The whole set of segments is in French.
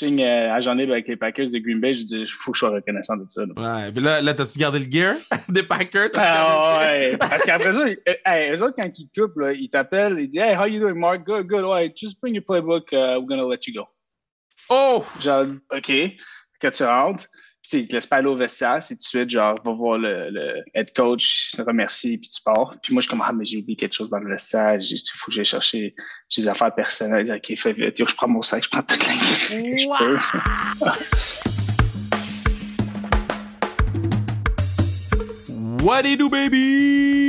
signe euh, agent libre avec les Packers de Green Bay, je dis, il faut que je sois reconnaissant de ça. Là. Ouais, puis là, là t'as-tu gardé le gear des Packers? Ah, ouais, parce qu'après ça, hey, eux autres, quand ils coupent, là, ils t'appellent, ils disent, Hey, how you doing, Mark? Good, good, ouais, just bring your playbook, uh, we're gonna let you go. Oh! Genre, OK, que tu rentres. Puis, il te laisse pas aller au vestiaire, c'est tout de suite, genre, va voir le, le head coach, se remercie, puis tu pars. Puis moi, je suis comme, ah, mais j'ai oublié quelque chose dans le vestiaire, il faut que j'aille chercher des affaires personnelles. OK, fais vite, je prends mon sac, je prends toute la je peux. What do you do, baby?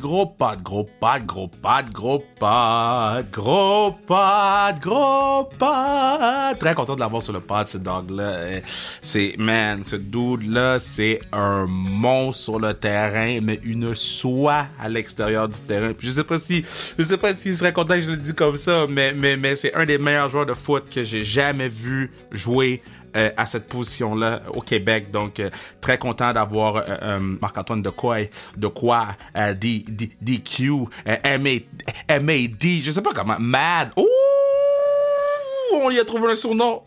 Gros pad, gros pad, gros pad, gros pad, gros pad, gros pad. Très content de l'avoir sur le pad, ce dog-là. C'est, man, ce dude-là, c'est un monstre sur le terrain, mais une soie à l'extérieur du terrain. Je sais pas si, je sais pas s'il serait content que je le dise comme ça, mais, mais, mais c'est un des meilleurs joueurs de foot que j'ai jamais vu jouer euh, à cette position-là au Québec. Donc, euh, très content d'avoir euh, Marc-Antoine de quoi, de quoi, DQ, MAD, je sais pas comment, Mad. Ouh! On y a trouvé un surnom.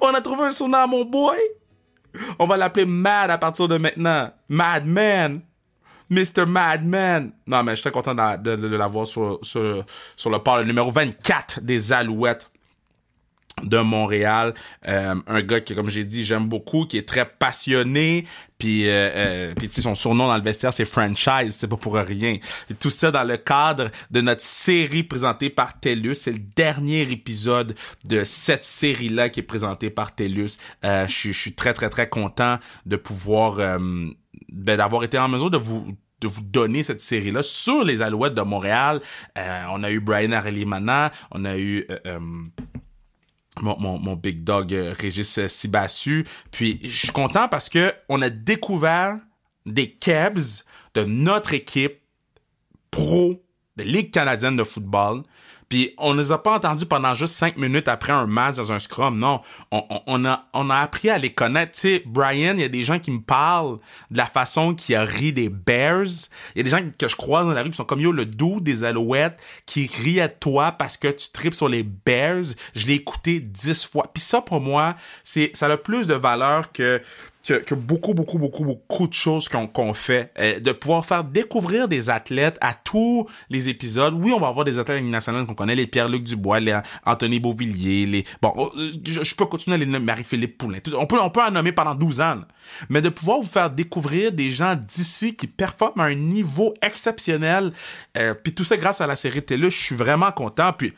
On a trouvé un surnom à mon boy. On va l'appeler Mad à partir de maintenant. Madman. Mr. Madman. Non, mais je suis très content de, l'avoir sur, sur, sur le port, le numéro 24 des Alouettes de Montréal, euh, un gars qui, comme j'ai dit, j'aime beaucoup, qui est très passionné, puis euh, euh puis son surnom dans le vestiaire c'est franchise, c'est pas pour rien. Et tout ça dans le cadre de notre série présentée par TELUS, c'est le dernier épisode de cette série là qui est présentée par TELUS. Euh, je suis très très très content de pouvoir euh, ben, d'avoir été en mesure de vous de vous donner cette série-là sur les Alouettes de Montréal. on a eu Brian Arelimana, on a eu mon, big dog euh, Régis euh, Sibassu. Puis je suis content parce que on a découvert des Kebs de notre équipe pro de Ligue canadienne de football puis on ne les a pas entendus pendant juste cinq minutes après un match dans un scrum. Non, on, on, a, on a appris à les connaître. Tu sais, Brian, il y a des gens qui me parlent de la façon qu'il a ri des Bears. Il y a des gens que je croise dans la rue qui sont comme yo, le doux des Alouettes qui rit à toi parce que tu tripes sur les Bears. Je l'ai écouté dix fois. Puis ça, pour moi, c'est ça a plus de valeur que que, beaucoup, beaucoup, beaucoup, beaucoup de choses qu'on fait. Euh, de pouvoir faire découvrir des athlètes à tous les épisodes. Oui, on va avoir des athlètes nationaux qu'on connaît, les Pierre-Luc Dubois, les Anthony Beauvillier, les... Bon, oh, je, peux continuer à les nommer, Marie-Philippe Poulin. On peut, on peut en nommer pendant 12 ans. Mais de pouvoir vous faire découvrir des gens d'ici qui performent à un niveau exceptionnel, euh, puis tout ça grâce à la série télé, je suis vraiment content. Puis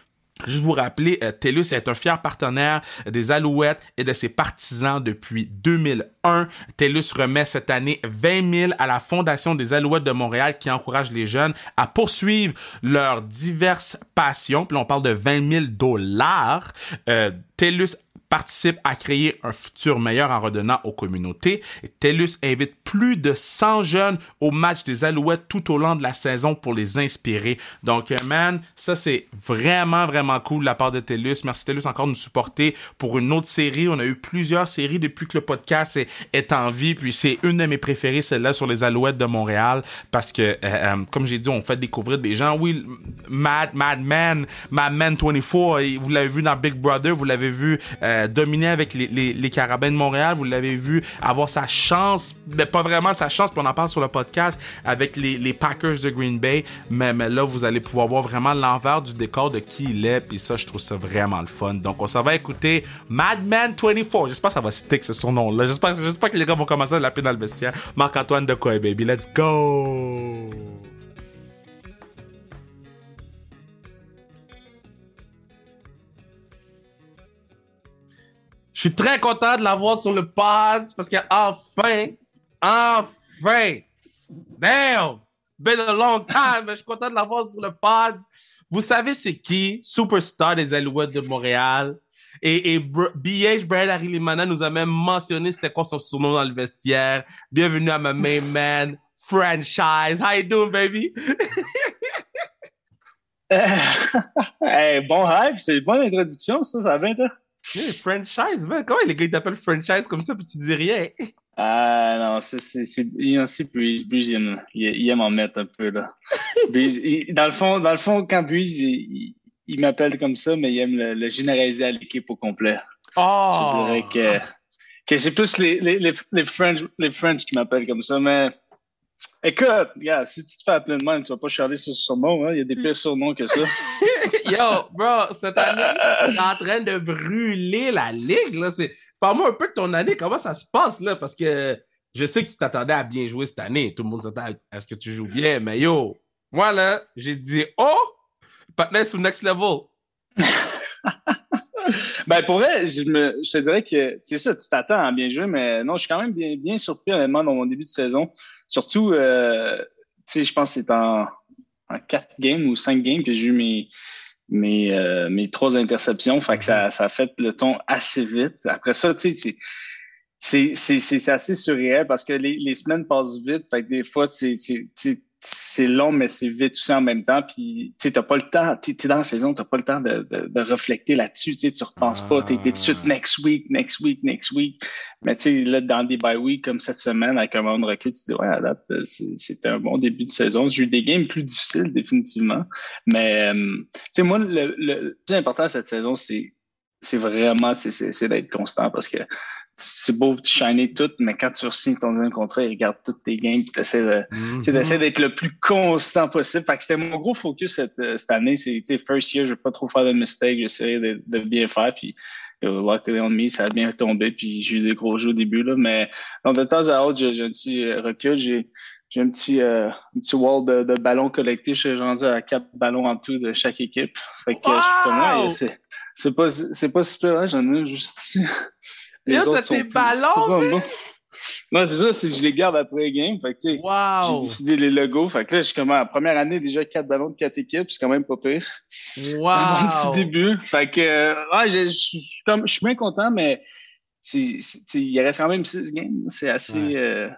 je vous rappeler, euh, TELUS est un fier partenaire des Alouettes et de ses partisans depuis 2001. TELUS remet cette année 20 000 à la Fondation des Alouettes de Montréal qui encourage les jeunes à poursuivre leurs diverses passions. Puis on parle de 20 000 dollars. Euh, TELUS participe à créer un futur meilleur en redonnant aux communautés. Et TELUS invite plus de 100 jeunes au match des Alouettes tout au long de la saison pour les inspirer. Donc, euh, man, ça c'est vraiment, vraiment cool de la part de TELUS. Merci TELUS encore de nous supporter pour une autre série. On a eu plusieurs séries depuis que le podcast est, en vie. Puis c'est une de mes préférées, celle-là sur les Alouettes de Montréal. Parce que, euh, euh, comme j'ai dit, on fait découvrir des gens. Oui, Mad, Mad Man, Mad Man 24, vous l'avez vu dans Big Brother, vous l'avez vu... dominer avec les, les, Carabins de Montréal. Vous l'avez vu avoir sa chance, mais pas vraiment sa chance, puis on en parle sur le podcast avec les, Packers de Green Bay. Mais, mais là, vous allez pouvoir voir vraiment l'envers du décor de qui il est. Puis ça, je trouve ça vraiment le fun. Donc, on s'en va écouter Madman 24. J'espère que ça va stick ce son nom-là. J'espère, que les gars vont commencer à l'appeler dans le. Marc-Antoine de quoi, baby. Let's go! Je suis très content de l'avoir sur le pod parce qu'enfin, enfin, damn, been a long time, mais je suis content de l'avoir sur le pod. Vous savez c'est qui? Superstar des Alouettes de Montréal? Et, BH, Brian Harry Limana, nous a même mentionné c'était quoi son surnom dans le vestiaire. Bienvenue à ma main man franchise. How you doing, baby? hey, bon hype, c'est une bonne introduction, ça, ça va bien, toi? franchise, man. Comment les gars t'appellent franchise comme ça puis tu dis rien? Ah non, c'est aussi Breeze. Breeze, il, il, aime en mettre un peu là. Breeze, dans le fond, dans le fond, quand Breeze, il, m'appelle comme ça, mais il aime le, généraliser à l'équipe au complet. Je dirais oh! que, que c'est plus les, les, les, les, French, les French qui m'appellent comme ça, mais écoute, si tu te fais appeler de même, tu vas pas charler sur ce surnom, hein? il y a des pires surnoms que ça. Yo, bro, cette année, t'es en train de brûler la ligue, là. Parle-moi un peu de ton année, comment ça se passe, là, parce que je sais que tu t'attendais à bien jouer cette année. Tout le monde s'attend à ce que tu joues bien, mais yo, moi, là, j'ai dit, oh, Patnais sous next level. ben, pour vrai, je, me, je te dirais que c'est ça, tu t'attends à bien jouer, mais non, je suis quand même bien, bien surpris, honnêtement, dans mon début de saison. Surtout, euh, tu sais, je pense que c'est en, en quatre games ou cinq games que j'ai eu mes, mes, euh, mes trois interceptions. Fait que ça, ça a fait le ton assez vite. Après ça, tu sais, c'est assez surréel parce que les, les semaines passent vite. Fait que des fois, c'est c'est long, mais c'est vite aussi en même temps. Puis, tu sais, pas le temps, tu es, dans la saison, tu pas le temps de, de, de refléter là-dessus. Tu sais, tu repenses pas, tu es, tout de suite ah. next week, next week, next week. Mais tu sais, là, dans des bye week comme cette semaine, avec un moment de recul, tu te dis, ouais, à date, c'était un bon début de saison. J'ai eu des games plus difficiles, définitivement. Mais, euh, tu sais, moi, le, le, plus important cette saison, c'est c'est vraiment c'est d'être constant parce que c'est beau de shiner tout, mais quand tu signes ton deuxième contrat, ils regardent toutes tes games, tu essaies de, d'être le plus constant possible. Fait que c'était mon gros focus cette, euh, cette année. C'est, first year, je vais pas trop faire de mistakes, j'essaie de, de, bien faire, puis euh, luckily on me, ça a bien tombé, puis j'ai eu des gros jeux au début, là, mais donc, de temps à autre, j'ai, un petit euh, recul, j'ai, j'ai un petit, euh, un petit wall de, de ballons collectés. Je suis rendu à quatre ballons en tout de chaque équipe. Fait que je suis c'est, c'est pas, c'est pas super, hein, j'en ai juste ici. Les Yo, t'as tes ballons, Non, c'est ça, c'est je les garde après le game. Fait que, wow. j'ai décidé les logos. Fait que là, je suis comme à la première année, déjà quatre ballons de quatre équipes. C'est quand même pas pire. Wow. C'est un bon petit début. Fait que, euh, ouais, je, je, suis bien content, mais il reste quand même six games. C'est assez, euh,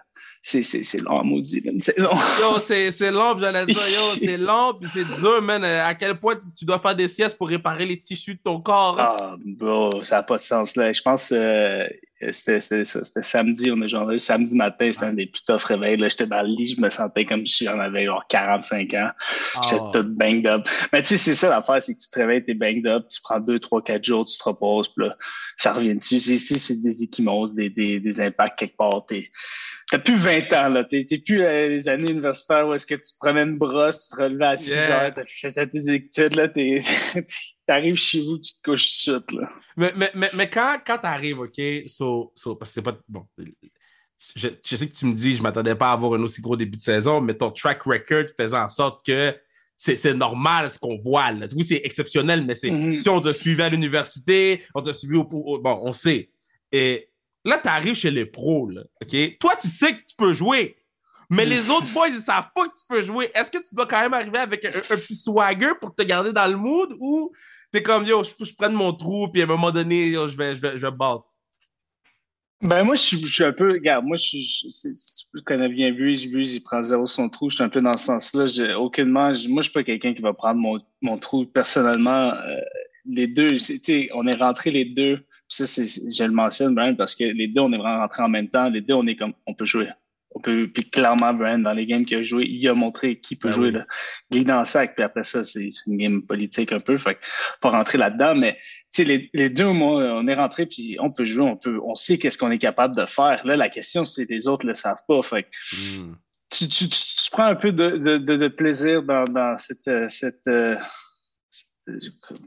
c'est long, maudit, une saison. Yo, c'est long, j'allais dire, yo, c'est long, puis c'est dur, man. À quel point tu, dois faire des siestes pour réparer les tissus de ton corps? Hein? Ah, bro, ça n'a pas de sens, là. Je pense que euh, c'était samedi, on est genre samedi matin, c'était un des plus tough réveils. J'étais dans le lit, je me sentais comme si j'en avais genre 45 ans. J'étais oh. tout banged up. Mais tu sais, c'est ça l'affaire, c'est que tu te réveilles, t'es banged up, tu prends 2, 3, 4 jours, tu te reposes, puis là, ça revient dessus. Ici, c'est des échymoses, des, des, des impacts quelque part. T'as plus 20 ans, là. T'es plus euh, les années universitaires où est-ce que tu prenais une brosse, tu te relevais à 6 heures, tu faisais tes études, là. T'arrives chez vous, tu te couches tout de suite, là. Mais, mais, mais, mais quand, quand t'arrives, OK, so, so, parce que c'est pas. Bon. Je, je, sais que tu me dis, je m'attendais pas à avoir un aussi gros début de saison, mais ton track record faisait en sorte que c'est normal ce qu'on voit. Là. Oui, c'est exceptionnel, mais c'est mm-hmm. si on te suivait à l'université, on te suivait au, au, Bon, on sait. Et là, tu arrives chez les pros, là, OK? Toi, tu sais que tu peux jouer. Mais les autres boys, ils savent pas que tu peux jouer. Est-ce que tu dois quand même arriver avec un, petit swagger pour te garder dans le mood ou t'es comme, yo, que je prenne mon trou, puis à un moment donné, je vais, je vais, je vais battre? Ben, moi, je suis, un peu, regarde, moi, je, je, si tu connais bien Breeze, Breeze, il prend zéro son trou. Je suis un peu dans ce sens-là. J'ai aucunement, moi, je suis pas quelqu'un qui va prendre mon, mon trou. Personnellement, euh, les deux, tu sais, on est rentrés les deux ça, je le mentionne, Brian, parce que les deux, on est vraiment rentrés en même temps. Les deux, on est comme, on peut jouer. On peut, puis clairement, Brian, dans les games qu'il a joué, il a montré qui peut ben jouer. Là. Il est dans le sac, puis après ça, c'est une game politique un peu. Fait pas rentrer là-dedans, mais les, les deux, moi, on est rentrés, puis on peut jouer, on peut, on sait qu'est-ce qu'on est capable de faire. Là, la question, c'est les autres le savent pas. Fait hmm. tu, tu, tu, prends un peu de, de, de, plaisir dans, dans cette, cette euh,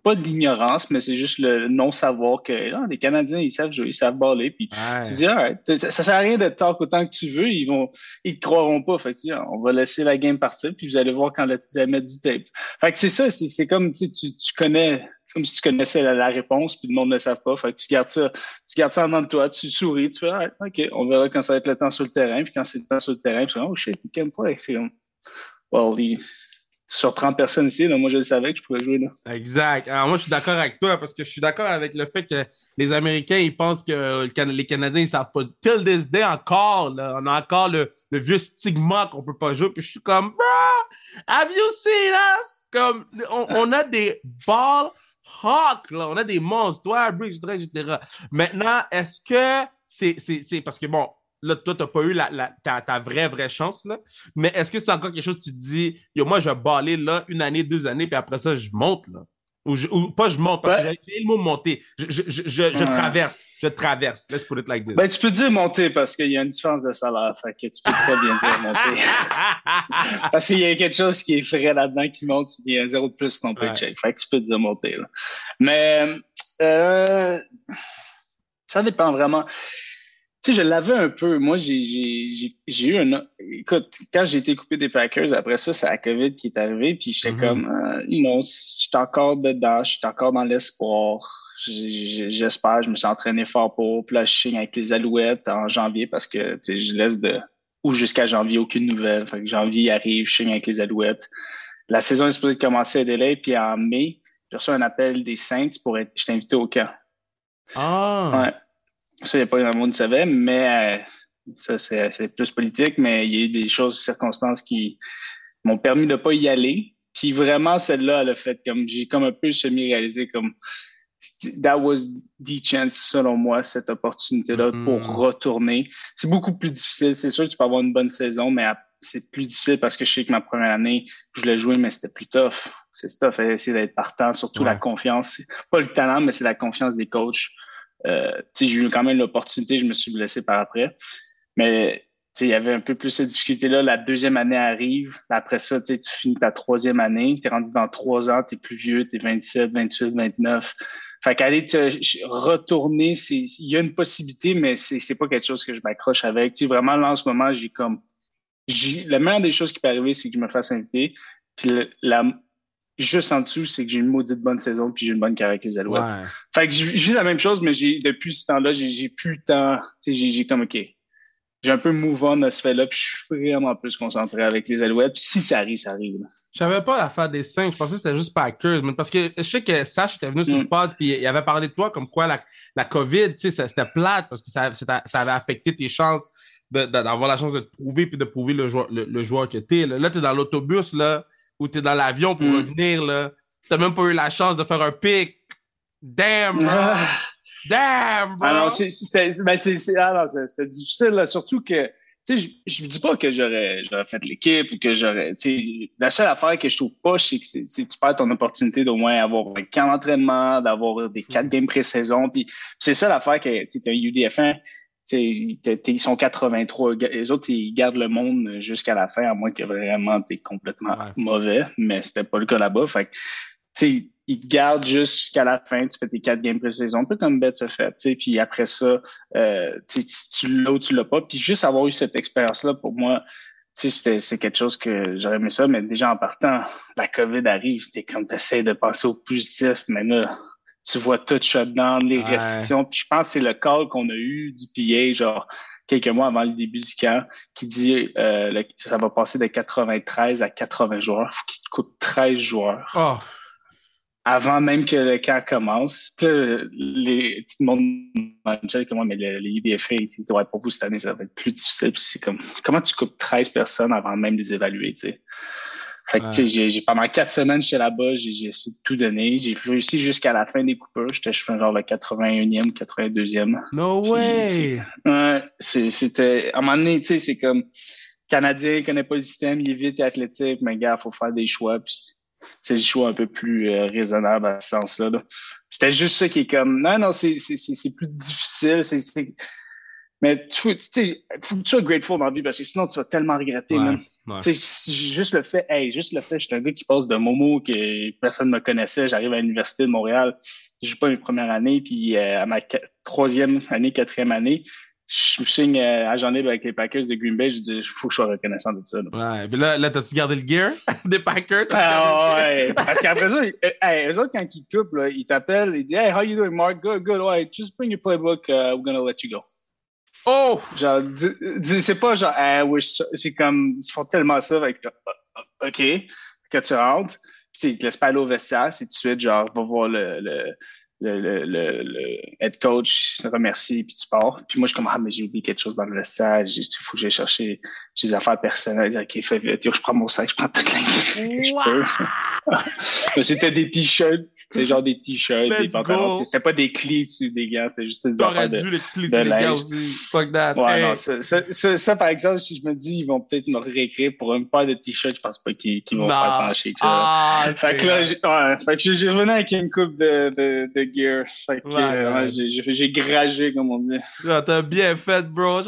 pas de l'ignorance, mais c'est juste le non-savoir que ah, les Canadiens, ils savent jouer, ils savent baller. Puis tu dis, ah, ça, ça sert à rien de talk autant que tu veux, ils vont, ils te croiront pas. Fait que, on va laisser la game partir, puis vous allez voir quand vous allez mettre du tape. Fait que c'est ça, c'est comme tu, tu connais, comme si tu connaissais la, réponse, puis le monde ne le savent pas. Fait que tu gardes ça, tu gardes ça en de toi, tu souris, tu fais, ah, OK, on verra quand ça va être le temps sur le terrain, puis quand c'est le temps sur le terrain, tu fais, oh shit, il can't play. C'est comme, well, sur 30 personnes ici, moi je le savais que je pouvais jouer là. Exact. Alors moi je suis d'accord avec toi parce que je suis d'accord avec le fait que les Américains ils pensent que les Canadiens ils savent pas. Till this day encore, on a encore le, vieux stigma qu'on peut pas jouer. Puis je suis comme, bro, have you seen us? Comme on, a des balls hawk là, on a des monstres, toi, Bridge, etc. Maintenant, est-ce que c'est c'est parce que bon là, toi, t'as pas eu la, la, ta, ta, vraie, vraie chance, là. Mais est-ce que c'est encore quelque chose que tu te dis, yo, moi, je vais baller là une année, deux années, puis après ça, je monte, là? Ou, ou, pas je monte, parce que j'ai le mot monter. Je, je, je, je traverse. Je traverse. Let's put it like this. Ben, tu peux dire monter parce qu'il y a une différence de salaire. Fait que tu peux très bien dire monter. parce qu'il y a quelque chose qui est frais là-dedans qui monte, il y a un zéro de plus ton paycheck. Fait que tu peux dire monter. Là. Mais euh, ça dépend vraiment. Tu sais, je l'avais un peu. Moi, j'ai eu un. Écoute, quand j'ai été coupé des Packers, après ça, c'est la COVID qui est arrivée. Puis j'étais mm-hmm. comme, euh, you know, j'étais encore dedans, j'étais encore dans l'espoir. J'espère, je me suis entraîné fort pour. Puis là, je signe avec les Alouettes en janvier parce que, tu sais, je laisse de. Ou jusqu'à janvier, aucune nouvelle. Fait que janvier arrive, je signe avec les Alouettes. La saison est supposée commencer à délai. Puis en mai, j'ai reçu un appel des Saints pour être. Je invité au camp. Ah! Ouais. Ça, il n'y a pas grand monde qui savait, mais euh, ça, c'est plus politique, mais il y a eu des choses, circonstances qui m'ont permis de ne pas y aller. Puis vraiment, celle-là, elle a fait comme, j'ai comme un peu semi-réalisé comme, that was the chance, selon moi, cette opportunité-là mm-hmm. pour retourner. C'est beaucoup plus difficile. C'est sûr que tu peux avoir une bonne saison, mais c'est plus difficile parce que je sais que ma première année, je l'ai joué, mais c'était plus tough. C'est tough, essayer d'être partant, surtout la confiance. Pas le talent, mais c'est la confiance des coachs. Euh, j'ai eu quand même l'opportunité, je me suis blessé par après. Mais il y avait un peu plus de difficulté-là. La deuxième année arrive. Après ça, tu finis ta troisième année. Tu es rendu dans trois ans, tu es plus vieux, tu es 27, 28, 29. Fait qu'aller te retourner, il y a une possibilité, mais c'est pas quelque chose que je m'accroche avec. Vraiment, là, en ce moment, j'ai comme. La meilleure des choses qui peut arriver, c'est que je me fasse inviter. Puis la, juste en dessous, c'est que j'ai une maudite bonne saison puis j'ai une bonne carrière avec les Alouettes. Fait que je vis la même chose, mais j'ai depuis ce temps-là, j'ai plus le temps. J'ai comme OK. J'ai un peu move on à ce fait-là, puis je suis vraiment plus concentré avec les Alouettes. Puis si ça arrive, ça arrive. Je savais pas l'affaire des cinq. Je pensais que c'était juste Packers. Mais parce que je sais que Sash était venu sur le mm. pod puis il avait parlé de toi comme quoi la, la COVID, tu sais, c'était plate parce que ça, ça avait affecté tes chances d'avoir la chance de te prouver puis de prouver le joueur, le, joueur que t'es. Là, là tu es dans l'autobus, là ou t'es dans l'avion pour mm. revenir, là. T'as même pas eu la chance de faire un pic. Damn, bro! Damn, bro! Alors, ben, c'était difficile, là, surtout que, tu sais, je ne dis pas que j'aurais fait l'équipe ou que j'aurais, tu sais, la seule affaire que je trouve pas, c'est que tu perds ton opportunité d'au moins avoir un camp d'entraînement, d'avoir des quatre games pré-saison, puis c'est ça l'affaire que, tu sais, un UDF1, ils sont 83. Les autres, ils gardent le monde jusqu'à la fin, à moins que vraiment tu es complètement mauvais, mais c'était pas le cas là-bas. Fait ils te gardent jusqu'à la fin, tu fais tes quatre games pré-saison, un peu comme Beth se fait. Puis après ça, euh, tu l'as ou tu l'as pas. Puis juste avoir eu cette expérience-là, pour moi, c'est quelque chose que j'aurais aimé ça, mais déjà en partant, la COVID arrive, c'était comme tu essaies de penser au positif, mais là, tu vois tout shutdown, les restrictions. Puis je pense que c'est le call qu'on a eu du PA, genre quelques mois avant le début du camp, qui dit euh, ça va passer de 93 à 80 joueurs. Il faut qu'il te coûte 13 joueurs. Oh. Avant même que le camp commence. Puis là, les, tout le monde comment, mais les, UDFA, ils disent ouais, pour vous, cette année, ça va être plus difficile. Puis c'est comme comment tu coupes 13 personnes avant même de les évaluer, tu sais? Fait que, tu sais, j'ai, pendant quatre semaines, chez là-bas, j'ai, essayé de tout donner. J'ai réussi jusqu'à la fin des coupeurs. J'étais, je fais genre le 81e, 82e. No way! Ouais, c'était, à un moment donné, tu sais, c'est comme, Canadien, il connaît pas le système, il est vite et athlétique, mais gars, faut faire des choix, puis c'est des choix un peu plus euh, raisonnables à ce sens-là. C'était juste ça qui est comme, non, non, c'est, c'est, c'est, plus difficile, c'est, mais tu sais, faut que tu sois grateful dans la vie parce que sinon tu vas tellement regretter, Juste le fait, hey, juste le fait, je suis un gars qui passe de Momo que personne ne me connaissait, j'arrive à l'Université de Montréal, je joue pas mes premières années, puis euh, à ma troisième année, quatrième année, je me signe euh, à libre avec les Packers de Green Bay, je dis, il faut que je sois reconnaissant de ça. Ouais, puis là, là t'as-tu gardé le gear des Packers? Ah, ouais, parce qu'après ça, hey, eux autres, quand ils coupent, là, ils t'appellent, ils disent, hey, how you doing, Mark? Good, good, ouais, just bring your playbook, uh, we're gonna let you go. Oh! Genre, c'est pas genre, ah, oui, c'est comme, ils font tellement ça avec, OK, que tu rentres, puis ils te laissent pas aller au vestiaire, c'est tout de suite, genre, va voir le, le, le, le, le head coach, se remercie, puis tu pars. Puis moi, je suis comme, ah, mais j'ai oublié quelque chose dans le vestiaire, il faut que j'aille chercher des affaires personnelles. OK, fais vite, je prends mon sac, je prends toute la wow. C'était des t-shirts, C'est genre des t-shirts, des pantalons. C'était pas des clés dessus des gars, c'était juste des affaires de, dû les clés de les aussi. Fuck that. Ouais, non, ça, ça, ça, par exemple, si je me dis, ils vont peut-être me réécrire pour une paire de t-shirts, je pense pas qu'ils vont faire pencher que ça. Ah, fait que là, ouais, fait que j'ai revenu avec une coupe de, de, de gear. Fait que ouais, ouais. j'ai gragé, comme on dit. T'as bien fait, bro.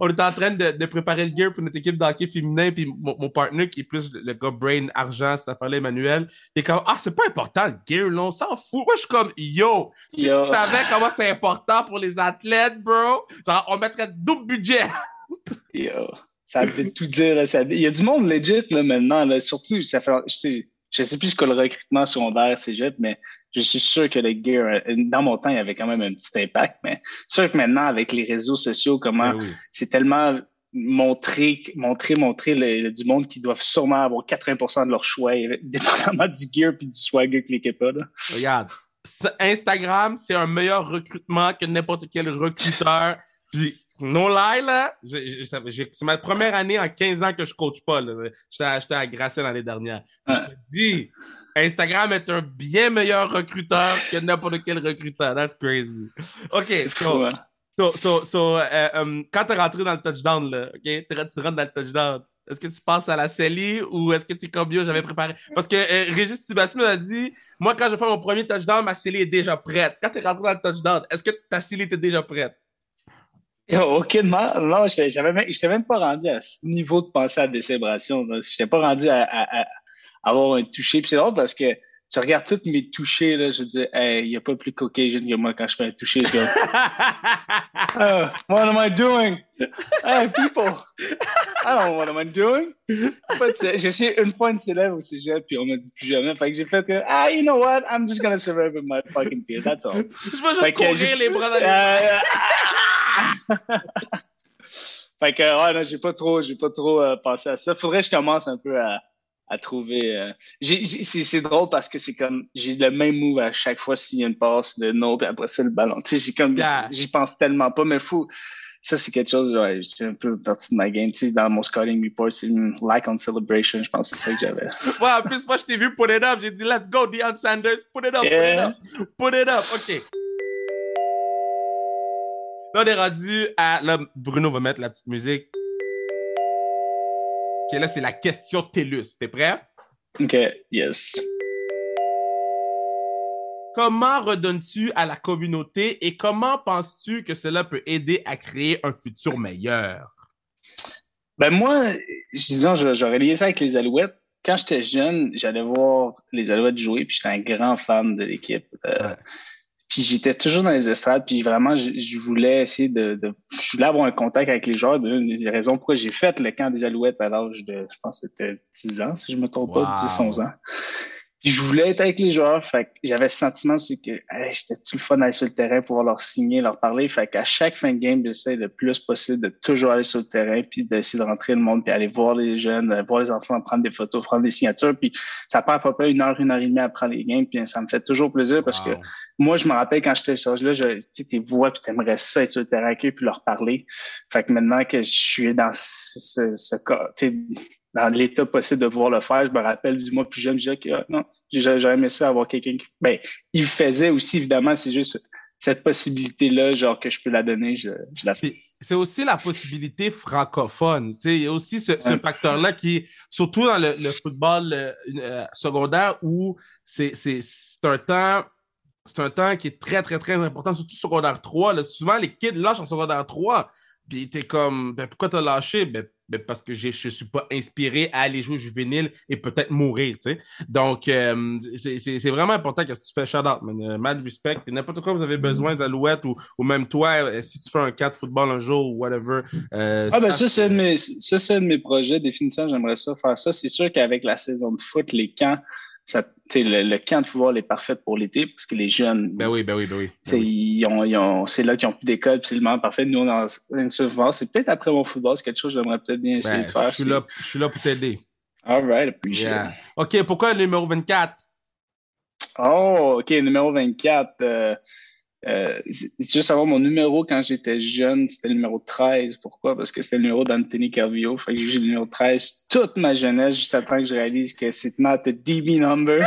On était en train de, de, préparer le gear pour notre équipe d'hockey féminin, puis mon, mon partner, qui est plus le gars brain argent, ça parlait Emmanuel, il est comme, ah, c'est pas important le gear, là, on s'en fout. Moi, je suis comme, yo, si tu savais comment c'est important pour les athlètes, bro, genre, on mettrait double budget. yo, ça veut tout dire. Ça... Il y a du monde legit, là, maintenant, là, surtout, ça fait, je sais, je sais plus ce que le recrutement secondaire cégep, mais je suis sûr que le gear, dans mon temps, il y avait quand même un petit impact, mais sûr que maintenant, avec les réseaux sociaux, comment ben c'est tellement montrer, montrer, montrer le, du monde qui doivent sûrement avoir 80 de leur choix, dépendamment du gear et du swagger que l'équipe a. Regarde, Instagram, c'est un meilleur recrutement que n'importe quel recruteur. Puis, non lie, là, c'est ma première année en 15 ans que je coach pas. J'étais à Grasset l'année dernière. Je te dis, Instagram est un bien meilleur recruteur que n'importe quel recruteur. That's crazy. OK, so, So, so, so euh, um, quand rentré dans le touchdown, là? Tu rentres dans le touchdown. Est-ce que tu passes à la CELI ou est-ce que tu es comme yo, j'avais préparé? Parce que euh, Régis Sébastien m'a dit, moi, quand je fais mon premier touchdown, ma CELI est déjà prête. Quand tu es rentré dans le touchdown, est-ce que ta CELI était déjà prête? Aucunement. Non, je n'étais même pas rendu à ce niveau de penser à la décélébration. Je n'étais pas rendu à, avoir un toucher. C'est drôle parce que tu regardes tous mes touchés, là, je dis, hey, il n'y a pas plus Caucasian que moi quand je fais un toucher. Je dis, oh, what am I doing? Hey, people! I don't know what am I doing? J'ai essayé une fois une célèbre au cégep, puis on m'a dit plus jamais. Fait que j'ai fait que, ah, you know what? I'm just gonna survive in my fucking field, that's all. Je vais juste courir les bras dans les euh, Fait que, ouais, non, j'ai pas trop, j'ai pas trop euh, pensé à ça. Faudrait que je commence un peu à à trouver. Euh, c'est drôle parce que c'est comme j'ai le même move à chaque fois s'il y a une passe de no, puis après ça le ballon. Tu sais, comme j'y pense tellement pas, mais fou. Ça, c'est quelque chose, ouais, c'est un peu partie de ma game. Tu sais, dans mon scouting report, c'est like on celebration. Je pense que c'est ça que j'avais. ouais, en plus, moi, je t'ai vu put it up. J'ai dit, let's go, Deion Sanders. Put it up, put it up. Put it up. OK. Là, on est rendu à. Là, Bruno va mettre la petite musique. Là, c'est la question TELUS. T'es prêt? OK, yes. Comment redonnes-tu à la communauté et comment penses-tu que cela peut aider à créer un futur meilleur? Ben moi, disons, j'aurais lié ça avec les Alouettes. Quand j'étais jeune, j'allais voir les Alouettes jouer, puis j'étais un grand fan de l'équipe. Euh, puis j'étais toujours dans les estrades, puis vraiment, je, voulais essayer de, Je voulais avoir un contact avec les joueurs. Une des raisons pourquoi j'ai fait le camp des Alouettes à l'âge de, je pense que c'était 10 ans, si je me trompe pas, 10, 11 ans je voulais être avec les joueurs. Fait j'avais ce sentiment, c'est que c'était-tu le fun d'aller sur le terrain, pouvoir leur signer, leur parler? Fait qu'à chaque fin de game, j'essaie le plus possible de toujours aller sur le terrain, puis d'essayer de rentrer le monde, puis aller voir les jeunes, voir les enfants, prendre des photos, prendre des signatures. Puis ça prend à peu près une heure, une heure et demie à prendre les games, puis ça me fait toujours plaisir parce que moi, je me rappelle quand j'étais sur là, tu tes voix, puis t'aimerais ça être sur le terrain avec eux, puis leur parler. Fait que maintenant que je suis dans ce, ce cas, dans l'état possible de pouvoir le faire. Je me rappelle du mois plus jeune, je disais que ah, non, j'aurais aimé ça avoir quelqu'un qui. Ben, il faisait aussi, évidemment, c'est juste cette possibilité-là, genre que je peux la donner, je, la fais. C'est aussi la possibilité francophone. Il y a aussi ce, facteur-là qui surtout dans le, football euh, euh, secondaire, où c'est un temps c'est un temps qui est très, très, très important, surtout secondaire 3. Là. Souvent, les kids lâchent en secondaire 3. Puis t'es comme, ben, pourquoi t'as lâché? Ben, ben, parce que je ne suis pas inspiré à aller jouer juvénile et peut-être mourir, tu sais. Donc, euh, c'est vraiment important que tu fais shout-out, man. Euh, mad respect. N'importe quoi vous avez besoin, d'Alouette ou, ou même toi, euh, si tu fais un camp de football un jour ou whatever. ah, ben ça, c'est un, de mes projets. Définitivement, j'aimerais ça faire ça. C'est sûr qu'avec la saison de foot, les camps, ça, le, le, camp de football est parfait pour l'été parce que les jeunes. Ben oui, ben oui, ben oui. Ben Ils ont, ils ont, c'est là qu'ils ont plus d'école, c'est le moment parfait. Nous, on a une C'est peut-être après mon football, c'est quelque chose que j'aimerais peut-être bien essayer ben, de faire. Je suis, là, je suis là pour t'aider. All right, yeah. OK, pourquoi le numéro 24? Oh, OK, numéro 24. Euh, euh, juste savoir mon numéro quand j'étais jeune, c'était le numéro 13. Pourquoi? Parce que c'était le numéro d'Anthony Carvio. Fait que j'ai le numéro 13 toute ma jeunesse, juste après que je réalise que c'est not DB number.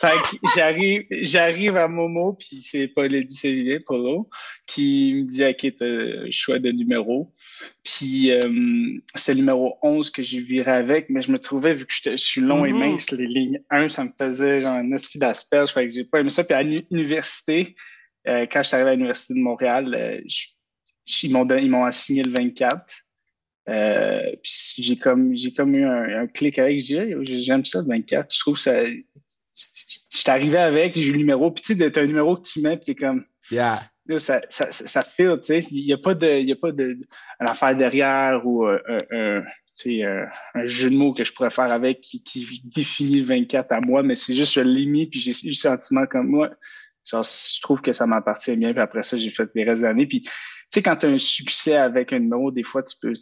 Fait que j'arrive, j'arrive à Momo, puis c'est le c'est Polo, qui me dit, OK, t'as choix de numéro. Puis euh, c'est le numéro 11 que j'ai viré avec, mais je me trouvais, vu que je, suis long et Mhm. mince, les lignes 1, ça me faisait genre un esprit d'asperge, fait que j'ai pas aimé ça. Puis à l'université, euh, quand je suis arrivé à l'Université de Montréal, euh, je- ils m'ont donné- ils m'ont assigné le 24. Euh, puis j'ai comme j'ai comme eu un, un clic avec, j'aime ça le 24. Je trouve que ça. Je suis arrivé avec, j'ai eu le numéro, puis tu sais, t'as un numéro que tu mets, puis t'es comme Yeah. Là, ça, ça, ça, ça file, tu sais. Il n'y a pas de, il y a pas de, une affaire derrière ou euh, un, un, tu sais, un, jeu de mots que je pourrais faire avec qui, qui définit le 24 à moi, mais c'est juste, je l'ai mis puis j'ai eu le sentiment comme moi. Genre, je trouve que ça m'appartient bien puis après ça, j'ai fait les restes d'années puis sais, quand tu as un succès avec un numéro, des fois, tu peux, tu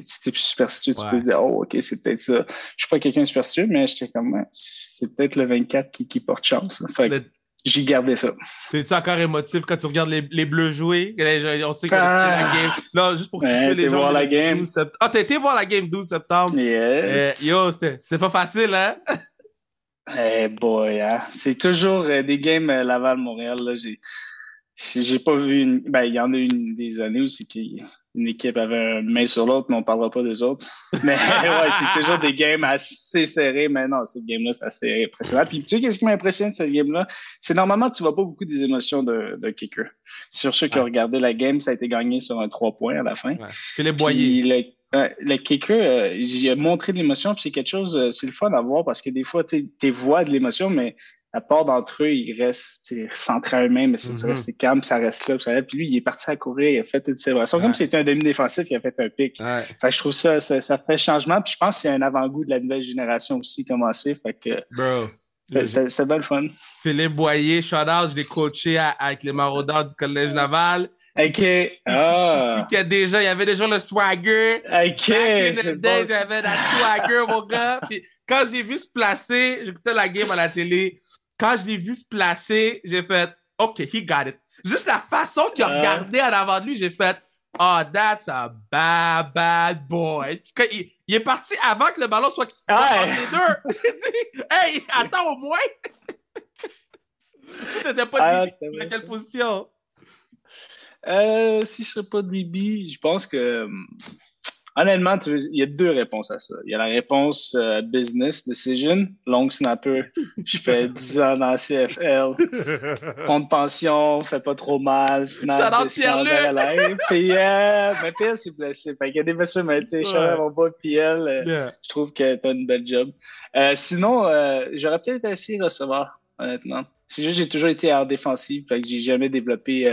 si t'es plus superstitieux, tu peux dire, oh, OK, c'est peut-être ça. Je suis pas quelqu'un de superstitieux, mais j'étais comme, c'est peut-être le 24 qui, qui porte chance. Fait que j'ai gardé ça. T'es-tu encore émotif quand tu regardes les, les Bleus jouer? On sait a Ah. la game. Non, juste pour Ouais, situer les gens. voir la game. 12 sept- Ah, t'as été voir la game 12 septembre? Yes. Euh, yo, c'était pas facile, hein? Eh boy, hein. C'est toujours euh, des games euh, Laval-Montréal. là. J'ai j'ai pas vu une. Ben, il y en a une des années où c'est qu'une équipe avait une main sur l'autre, mais on parlera pas des autres. Mais ouais, c'est toujours des games assez serrés. Mais non, cette game-là, c'est assez impressionnant. Puis tu sais, qu'est-ce qui m'impressionne de cette game-là? C'est normalement, tu vois pas beaucoup des émotions de, de kicker. Sur ceux qui ont Ouais. regardé la game, ça a été gagné sur un 3 points à la fin. Ouais. Philippe Boyer. Le, euh, le kicker, euh, j'ai montré de l'émotion, puis c'est quelque chose, euh, c'est le fun à voir parce que des fois, tu vois de l'émotion, mais la part d'entre eux, ils restent centrés à eux-mêmes, mais c'est Mhm. resté calme, ça reste là, puis ça reste. Puis lui, il est parti à courir, il a fait une célébration, Ouais. comme si c'était un demi-défensif, il a fait un pic. Ouais. Fait que je trouve ça, ça, ça fait changement, puis je pense que c'est un avant-goût de la nouvelle génération aussi commencé, fait que Bro. c'était bien le fun. Philippe Boyer, shout out, je l'ai coaché à- avec les maraudeurs du Collège Laval. OK. Ah. Il y, a déjà, il y avait déjà le swagger. OK. Il y avait la swagger, mon gars. Puis quand je l'ai vu se placer, j'écoutais la game à la télé. Quand je l'ai vu se placer, j'ai fait OK, he got it. Juste la façon qu'il a Ah. regardé en avant de lui, j'ai fait Oh, that's a bad, bad boy. Il, il est parti avant que le ballon soit, entre les deux. Hey, attends au moins. tu t'étais pas Ah, c'était dans quelle position? Euh, si je serais pas DB, je pense que honnêtement, tu veux- il y a deux réponses à ça. Il y a la réponse euh, business decision, long snapper. Je fais 10 ans dans la CFL, compte pension, fait pas trop mal, snap, descend Pierre-Luc! vers la ligne. Puis euh, mais Pierre s'est blessé. Fait qu'il y a des blessures, mais tu sais, Ouais. mon boy PL, euh, Yeah. je trouve que t'as une belle job. Euh, sinon, j'aurais peut-être essayé de recevoir, honnêtement. C'est juste que j'ai toujours été en défensive, fait que j'ai jamais développé.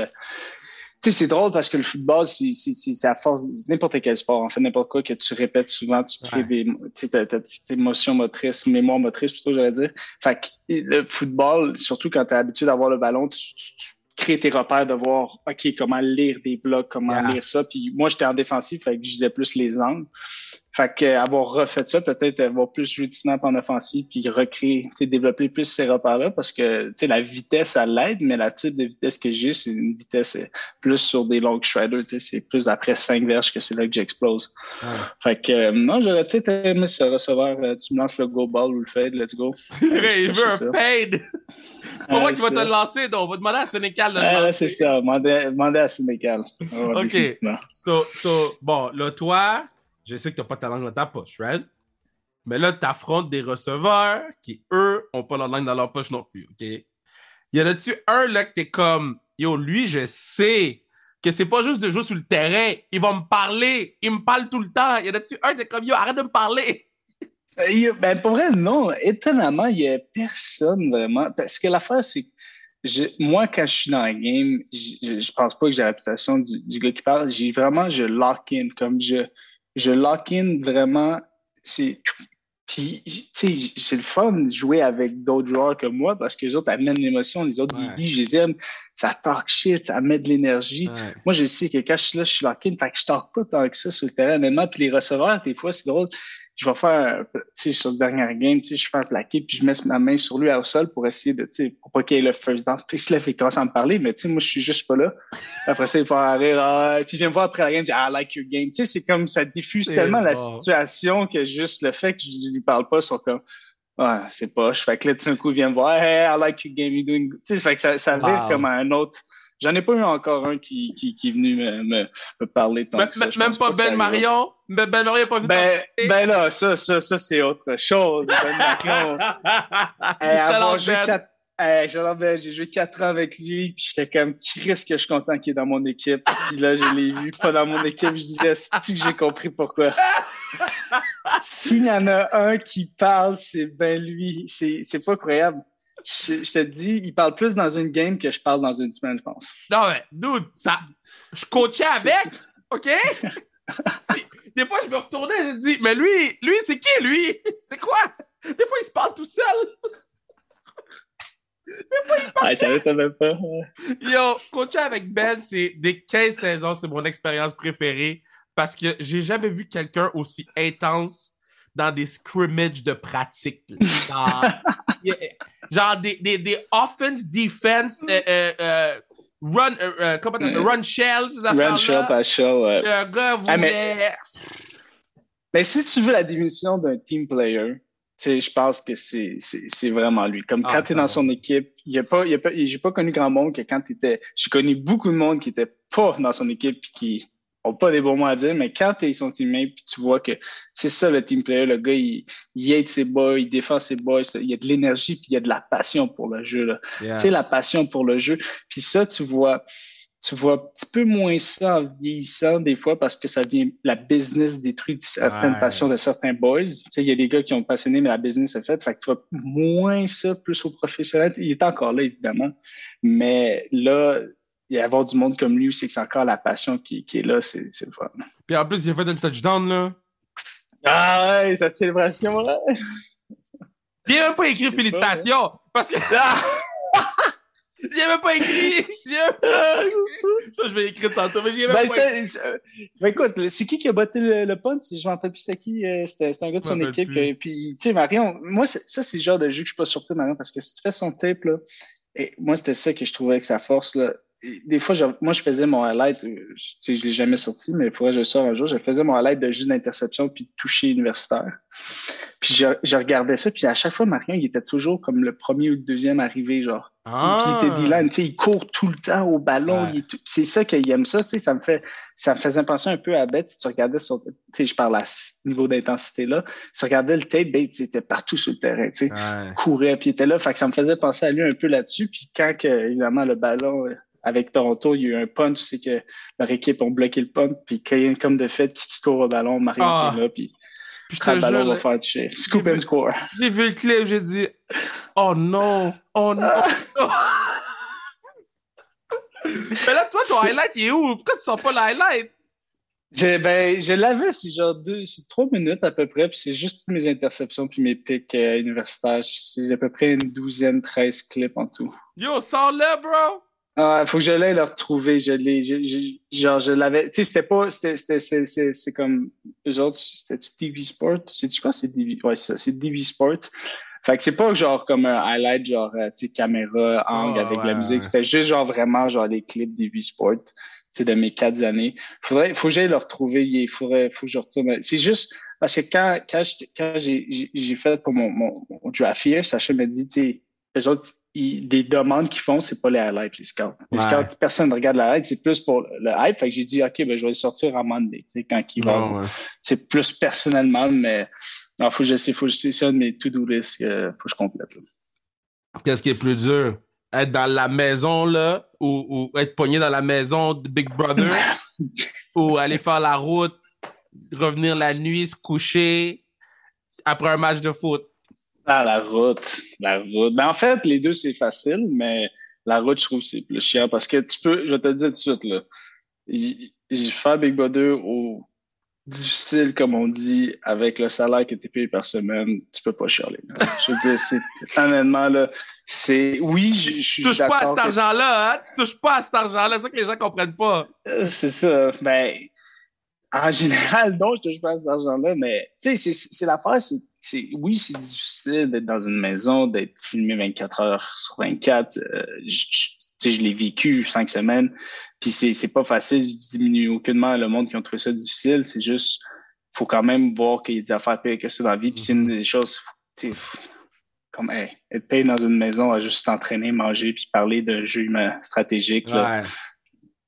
Tu sais, c'est drôle parce que le football, c'est c'est- c'est- c'est à force, n'importe quel sport, en fait, n'importe quoi que tu répètes souvent, tu crées Ouais. des, tu sais, t'as- t'as tes émotions motrices, mémoire motrice, plutôt, j'aurais dire. Fait que le football, surtout quand tu as l'habitude d'avoir le ballon, tu, tu- tu crées tes repères de voir, OK, comment lire des blocs, comment Yeah. lire ça. Puis moi, j'étais en défensif, fait que je disais plus les angles. Fait que euh, avoir refait ça, peut-être avoir plus joué de snap en offensive, puis recréer, développer plus ces repères-là, parce que la vitesse, ça l'aide, mais la type de vitesse que j'ai, c'est une vitesse euh, plus sur des longs shredders, tu sais, c'est plus après 5 verges que c'est là que j'explose. Fait que euh, non, j'aurais peut-être aimé ce receveur, euh, tu me lances le go ball ou le fade, let's go. il veut un fade. C'est pas moi qui va te le lancer, donc on va demander à Sénécal de le lancer. c'est ça, à Sénégal. Ouais, Ok. So, so, bon, là, toi, je sais que t'as pas ta langue dans ta poche, right? Mais là, t'affrontes des receveurs qui, eux, ont pas leur langue dans leur poche non plus, OK? Y en a-tu un, là, que t'es comme, yo, lui, je sais que c'est pas juste de jouer sur le terrain, il va me parler, il me parle tout le temps. Y en a-tu un, t'es comme, yo, arrête de me parler. Euh, il y ben, pour vrai, non. Étonnamment, il n'y a personne vraiment. Parce que l'affaire, c'est que moi, quand je suis dans la game, je, je, je pense pas que j'ai la réputation du, du gars qui parle. J'ai vraiment, je lock in. Comme je, je lock in vraiment. C'est. Puis, tu sais, c'est le fun de jouer avec d'autres joueurs que moi parce que les autres amènent l'émotion, les autres Ouais. Je les aime. Ça talk shit, ça met de l'énergie. Ouais. Moi, je sais que quand je suis là, je suis lock-in, fait que je talk pas tant que ça sur le terrain, honnêtement. Puis les receveurs, des fois, c'est drôle. Je vais faire, tu sais, sur le dernier game, tu sais, je fais un plaqué, puis je mets ma main sur lui au sol pour essayer de, tu sais, pour pas qu'il ait le first down. Puis il se lève, il commence à me parler, mais tu sais, moi, je suis juste pas là. Après ça, il un rire, ah, puis je viens me voir après la game, je dis, I like your game. Tu sais, c'est comme, ça diffuse tellement la situation que juste le fait que je lui parle pas, sont comme, Ouais, c'est poche. Fait que là, tout d'un coup, il vient me voir, hey, I like your game, you're doing good. Tu sais, fait que ça, ça vire comme un autre. J'en ai pas eu encore un qui, qui, qui est venu me, me, me parler tant que ça. Même pas, Ben Marion? Ben, ben Marion pas vu Ben, ben là, ça, ça, ça, c'est autre chose. Ben Marion. hey, quatre, Hey, j'ai joué quatre ans avec lui, puis j'étais comme, Chris, que je suis content qu'il est dans mon équipe. Puis là, je l'ai vu pas dans mon équipe, je disais, c'est que j'ai compris pourquoi? S'il y en a un qui parle, c'est ben lui. C'est pas croyable. Je, te dis, il parle plus dans une game que je parle dans une semaine, je pense. Non, mais, dude, ça. Je coachais avec, OK? Des fois, je me retournais et je dis, mais lui, lui, c'est qui, lui? C'est quoi? Des fois, il se parle tout seul. Ah, ça même pas. Yo, coacher avec Ben, c'est des 15 saisons, c'est mon expérience préférée parce que j'ai jamais vu quelqu'un aussi intense dans des scrimmages de pratique. Genre, des, des, des, offense, defense, euh, euh, euh run, comment run shell, Run shell, pas shell, ouais. Le gars voulait... mais... mais si tu veux la définition d'un team player, je pense que c'est vraiment lui. Comme ah, quand tu es dans son équipe, il y a pas, il y a pas, j'ai pas connu grand monde que quand tu étais, j'ai connu beaucoup de monde qui était pas dans son équipe et qui ont pas des bons mots à dire, mais quand tu es son teammate puis tu vois que c'est ça le team player, le gars, il, il aide ses boys, il défend ses boys, il y a de l'énergie puis il y a de la passion pour le jeu, là. Tu sais, la passion pour le jeu. Puis ça, tu vois, tu vois un petit peu moins ça en vieillissant des fois parce que ça vient, la business détruit certaines passions de certains boys. Tu sais, il y a des gars qui ont passionné, mais la business est faite. Fait que tu vois moins ça, plus au professionnel. Il est encore là, évidemment. Mais là, il y a avoir du monde comme lui, c'est que c'est encore la passion qui, qui est là, c'est le fun. Puis en plus, il a fait un touchdown, là. Ah ouais, sa célébration, là. Il n'a même pas écrit félicitations. Parce que. Ah! J'ai même pas écrit. je vais écrire tantôt, mais j'ai même ben, pas écrit. Ben, écoute, c'est qui qui a botté le, le punch? Je m'en rappelle plus c'était qui. Euh, c'était un gars de son équipe. Euh, puis, tu sais, Marion, moi, ça, c'est le genre de jeu que je suis pas surpris, Marion, parce que si tu fais son tape, là, et moi, c'était ça que je trouvais avec sa force, là. Des fois, moi, je faisais mon highlight, euh, tu sais, je l'ai jamais sorti, mais il faudrait que je le sorte un jour. Je faisais mon highlight de juste d'interception puis de toucher universitaire. Puis je, je, regardais ça, puis à chaque fois, Marion, il était toujours comme le premier ou le deuxième arrivé, genre. Ah. Puis il était Dylan, tu sais, il court tout le temps au ballon. C'est ça qu'il aime ça, tu sais, ça me fait, ça me faisait penser un peu à Beth, si tu regardais sur, tu sais, je parle à ce niveau d'intensité là. Si tu regardais le tape, Bates était partout sur le terrain, tu sais, courait, puis il était là, fait que ça me faisait penser à lui un peu là-dessus. Puis quand, que, évidemment, le ballon, euh, avec Toronto, il y a eu un punch, c'est que leur équipe ont bloqué le punch, puis quand il y a comme de fait qui, court au ballon, Marion ah. est là, puis Putain, le ballon va faire toucher. Scoop and score. J'ai vu le clip, j'ai dit, oh non, oh non. Mais là, toi, ton highlight, il est où? Pourquoi tu sors pas le highlight? Ben, je l'avais, c'est genre deux, c'est trois minutes à peu près, puis c'est juste toutes mes interceptions puis mes pics euh, universitaires. C'est à peu près une douzaine, treize clips en tout. Yo, sors-le, bro! Ah, faut que je l'aille le retrouver. Je l'ai, genre, je l'avais, tu sais, c'était pas, c'était, c'était, c'est, c'est comme, eux autres, c'était TV Sport? C'est, je pense c'est DV, ouais, c'est ça, c'est DV Sport. Fait que c'est pas genre comme un highlight, genre, euh, tu sais, caméra, angle avec la musique. C'était juste genre vraiment, genre, des clips DV Sport. C'est de mes quatre années. Faudrait, faut que j'aille le retrouver. Il faudrait, faut que je retourne. C'est juste, parce que quand, quand, quand j'ai, j'ai fait pour mon, mon, mon draft year, Sacha m'a dit, tu sais, eux autres, des demandes qu'ils font, c'est pas les highlights, les scouts. Les scouts, personne ne regarde la hype, c'est plus pour le hype. Fait que j'ai dit, OK, ben, je vais le sortir en Monday, quand il va. C'est plus personnellement, mais il faut que je sais, faut que je un de mes to-do list, euh, faut que je complète. Qu'est-ce qui est plus dur? Être dans la maison, là, ou, ou être pogné dans la maison de Big Brother, ou aller faire la route, revenir la nuit, se coucher après un match de foot? Ah, la route. La route. Ben, en fait, les deux, c'est facile, mais la route, je trouve c'est plus chiant parce que tu peux, je vais te dire tout de suite, là, j'ai fait Big Brother au difficile, comme on dit, avec le salaire que tu payé par semaine, tu peux pas chialer. Je veux dire, c'est, honnêtement, là, c'est, oui, je, suis Tu touches pas à cet argent-là, hein? Tu touches pas à cet argent-là, c'est ça que les gens comprennent pas. Euh, c'est ça. Ben, en général, non, je touche pas à cet argent-là, mais, tu sais, c'est l'affaire, c'est oui, c'est difficile d'être dans une maison, d'être filmé 24 heures sur 24. Euh, je, je l'ai vécu cinq semaines, puis c'est pas facile, je diminue aucunement le monde qui ont trouvé ça difficile. C'est juste, faut quand même voir qu'il y a des affaires pires que ça dans la vie. Puis c'est une des choses, comme, hey, être payé dans une maison à juste s'entraîner, manger, puis parler d'un jeu humain stratégique, là. Ouais.